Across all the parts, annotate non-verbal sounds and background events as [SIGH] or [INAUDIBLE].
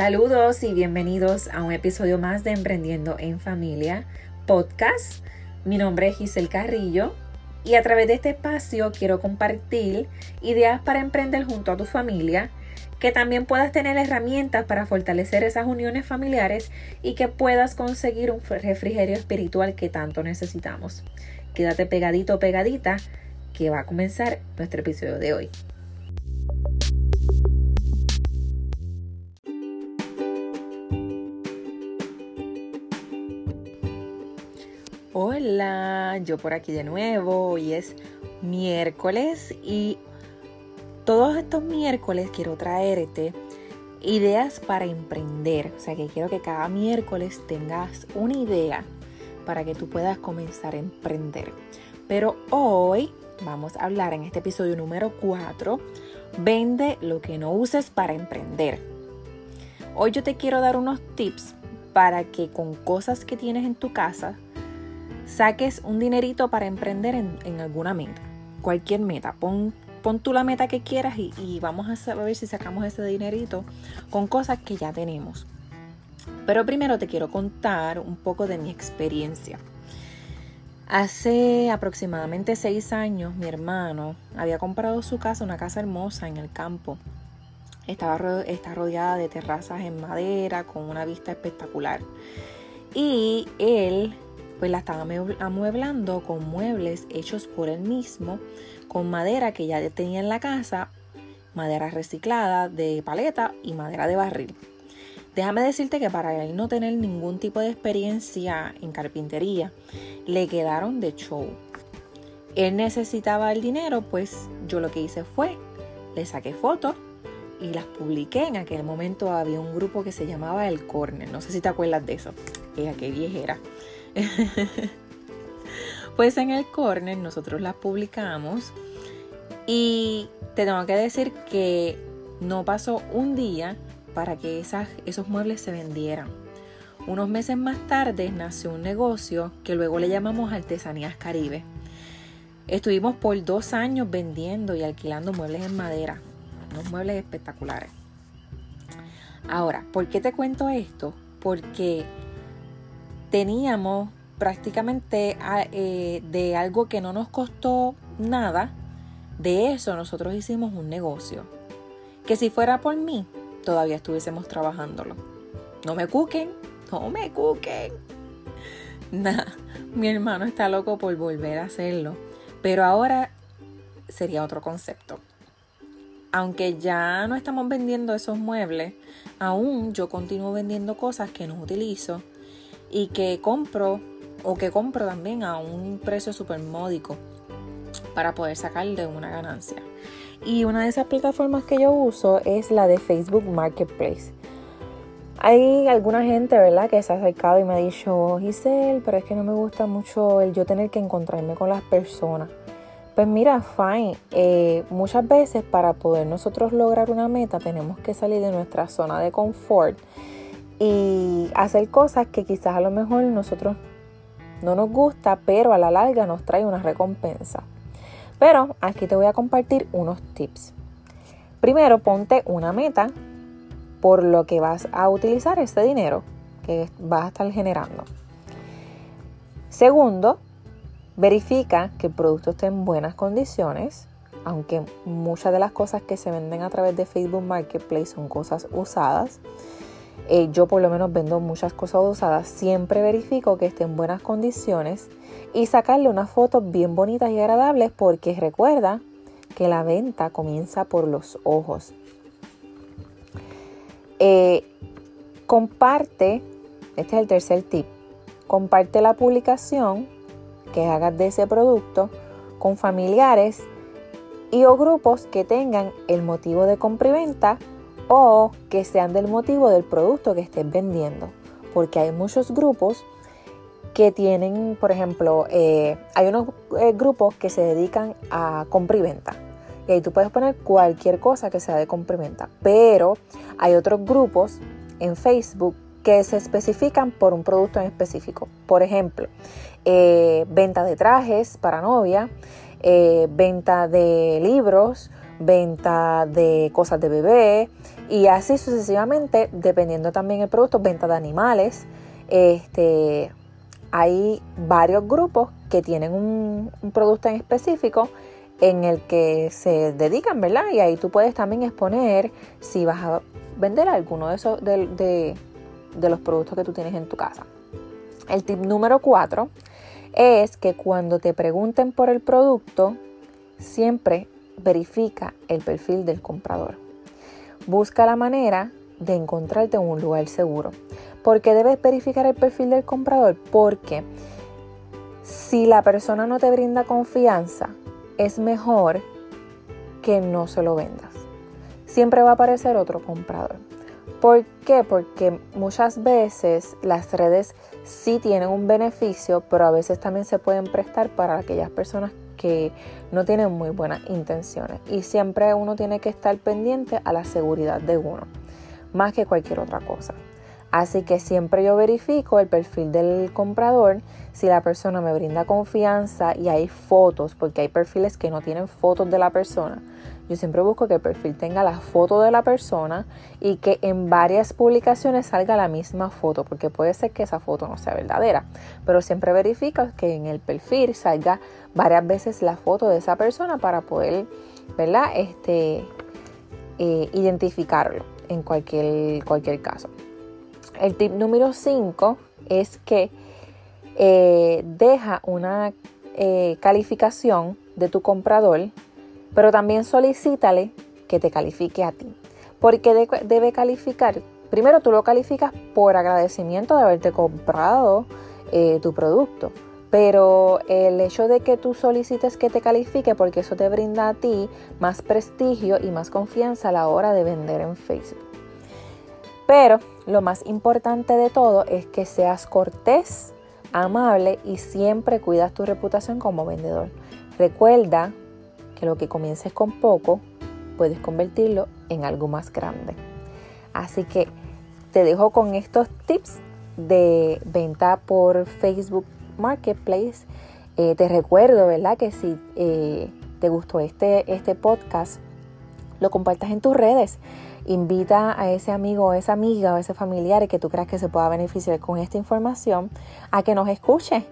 Saludos y bienvenidos a un episodio más de Emprendiendo en Familia podcast. Mi nombre es Giselle Carrillo y a través de este espacio quiero compartir ideas para emprender junto a tu familia, que también puedas tener herramientas para fortalecer esas uniones familiares y que puedas conseguir un refrigerio espiritual que tanto necesitamos. Quédate pegadito o pegadita que va a comenzar nuestro episodio de hoy. Hola, yo por aquí de nuevo. Hoy es miércoles y todos estos miércoles quiero traerte ideas para emprender. O sea que quiero que cada miércoles tengas una idea para que tú puedas comenzar a emprender. Pero hoy vamos a hablar en este episodio número 4, vende lo que no uses para emprender. Hoy yo te quiero dar unos tips para que con cosas que tienes en tu casa, saques un dinerito para emprender en, alguna meta, cualquier meta. Pon, pon tú la meta que quieras y, y vamos a ver si sacamos ese dinerito con cosas que ya tenemos. Pero primero te quiero contar un poco de mi experiencia. Hace aproximadamente seis años mi hermano había comprado su casa, una casa hermosa en el campo. Estaba, está rodeada de terrazas en madera con una vista espectacular. Y él pues la estaba amueblando con muebles hechos por él mismo, con madera que ya tenía en la casa, madera reciclada de paleta y madera de barril. Déjame decirte que para él no tener ningún tipo de experiencia en carpintería, le quedaron de show. Él necesitaba el dinero, pues yo lo que hice fue, le saqué fotos y las publiqué. En aquel momento había un grupo que se llamaba El Corner. No sé si te acuerdas de eso. Ella, qué viejera. [LAUGHS] pues en el corner nosotros las publicamos y te tengo que decir que no pasó un día para que esas, esos muebles se vendieran. Unos meses más tarde nació un negocio que luego le llamamos Artesanías Caribe. Estuvimos por dos años vendiendo y alquilando muebles en madera, unos muebles espectaculares. Ahora, ¿por qué te cuento esto? Porque teníamos prácticamente ah, eh, de algo que no nos costó nada, de eso nosotros hicimos un negocio. Que si fuera por mí, todavía estuviésemos trabajándolo. No me cuquen, no me cuquen. [LAUGHS] Nada, mi hermano está loco por volver a hacerlo. Pero ahora sería otro concepto. Aunque ya no estamos vendiendo esos muebles, aún yo continúo vendiendo cosas que no utilizo y que compro o que compro también a un precio súper módico para poder sacarle una ganancia. Y una de esas plataformas que yo uso es la de Facebook Marketplace. Hay alguna gente, ¿verdad?, que se ha acercado y me ha dicho, Giselle, pero es que no me gusta mucho el yo tener que encontrarme con las personas. Pues mira, fine. Eh, muchas veces para poder nosotros lograr una meta tenemos que salir de nuestra zona de confort y hacer cosas que quizás a lo mejor nosotros no nos gusta, pero a la larga nos trae una recompensa. Pero aquí te voy a compartir unos tips. Primero, ponte una meta por lo que vas a utilizar ese dinero que vas a estar generando. Segundo, verifica que el producto esté en buenas condiciones, aunque muchas de las cosas que se venden a través de Facebook Marketplace son cosas usadas. Eh, yo por lo menos vendo muchas cosas usadas, siempre verifico que esté en buenas condiciones y sacarle unas fotos bien bonitas y agradables porque recuerda que la venta comienza por los ojos. Eh, comparte, este es el tercer tip, comparte la publicación que hagas de ese producto con familiares y o grupos que tengan el motivo de compra y venta o que sean del motivo del producto que estés vendiendo. Porque hay muchos grupos que tienen, por ejemplo, eh, hay unos eh, grupos que se dedican a compra y venta. Y ahí tú puedes poner cualquier cosa que sea de compra y venta. Pero hay otros grupos en Facebook que se especifican por un producto en específico. Por ejemplo, eh, venta de trajes para novia, venta de libros, venta de cosas de bebé y así sucesivamente, dependiendo también el producto, venta de animales. Este, hay varios grupos que tienen un, producto en específico en el que se dedican, ¿verdad? Y ahí tú puedes también exponer si vas a vender alguno de esos de, de los productos que tú tienes en tu casa. El tip número 4 es que cuando te pregunten por el producto, siempre verifica el perfil del comprador. Busca la manera de encontrarte en un lugar seguro. ¿Por qué debes verificar el perfil del comprador? Porque si la persona no te brinda confianza, es mejor que no se lo vendas. Siempre va a aparecer otro comprador. ¿Por qué? Porque muchas veces las redes sí tienen un beneficio, pero a veces también se pueden prestar para aquellas personas que no tienen muy buenas intenciones. Y siempre uno tiene que estar pendiente a la seguridad de uno, más que cualquier otra cosa. Así que siempre yo verifico el perfil del comprador, si la persona me brinda confianza y hay fotos, porque hay perfiles que no tienen fotos de la persona. Yo siempre busco que el perfil tenga la foto de la persona y que en varias publicaciones salga la misma foto, porque puede ser que esa foto no sea verdadera, pero siempre verifico que en el perfil salga varias veces la foto de esa persona para poder, ¿verdad? Este, eh, identificarlo en cualquier, cualquier caso. El tip número 5 es que eh, deja una eh, calificación de tu comprador, pero también solicítale que te califique a ti. Porque debe calificar, primero tú lo calificas por agradecimiento de haberte comprado eh, tu producto, pero el hecho de que tú solicites que te califique, porque eso te brinda a ti más prestigio y más confianza a la hora de vender en Facebook. Pero lo más importante de todo es que seas cortés, amable y siempre cuidas tu reputación como vendedor. Recuerda que lo que comiences con poco, puedes convertirlo en algo más grande. Así que te dejo con estos tips de venta por Facebook Marketplace. Eh, te recuerdo, ¿verdad? Que si eh, te gustó este, este podcast, lo compartas en tus redes invita a ese amigo o esa amiga o ese familiar que tú creas que se pueda beneficiar con esta información a que nos escuche.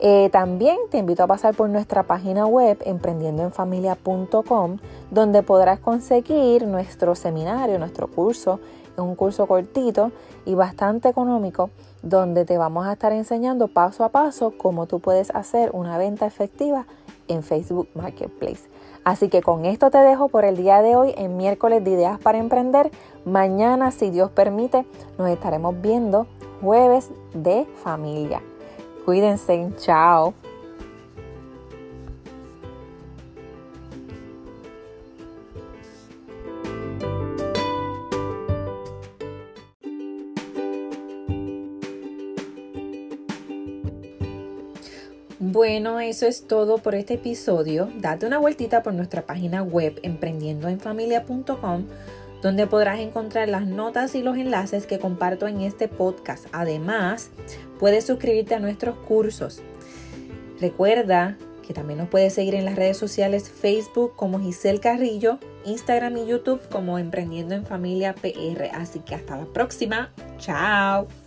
Eh, también te invito a pasar por nuestra página web emprendiendoenfamilia.com donde podrás conseguir nuestro seminario, nuestro curso. Es un curso cortito y bastante económico donde te vamos a estar enseñando paso a paso cómo tú puedes hacer una venta efectiva en Facebook Marketplace. Así que con esto te dejo por el día de hoy en miércoles de ideas para emprender. Mañana, si Dios permite, nos estaremos viendo jueves de familia. Cuídense, chao. Bueno, eso es todo por este episodio. Date una vueltita por nuestra página web emprendiendoenfamilia.com donde podrás encontrar las notas y los enlaces que comparto en este podcast. Además, puedes suscribirte a nuestros cursos. Recuerda que también nos puedes seguir en las redes sociales Facebook como Giselle Carrillo, Instagram y YouTube como Emprendiendo en Familia PR. Así que hasta la próxima. Chao.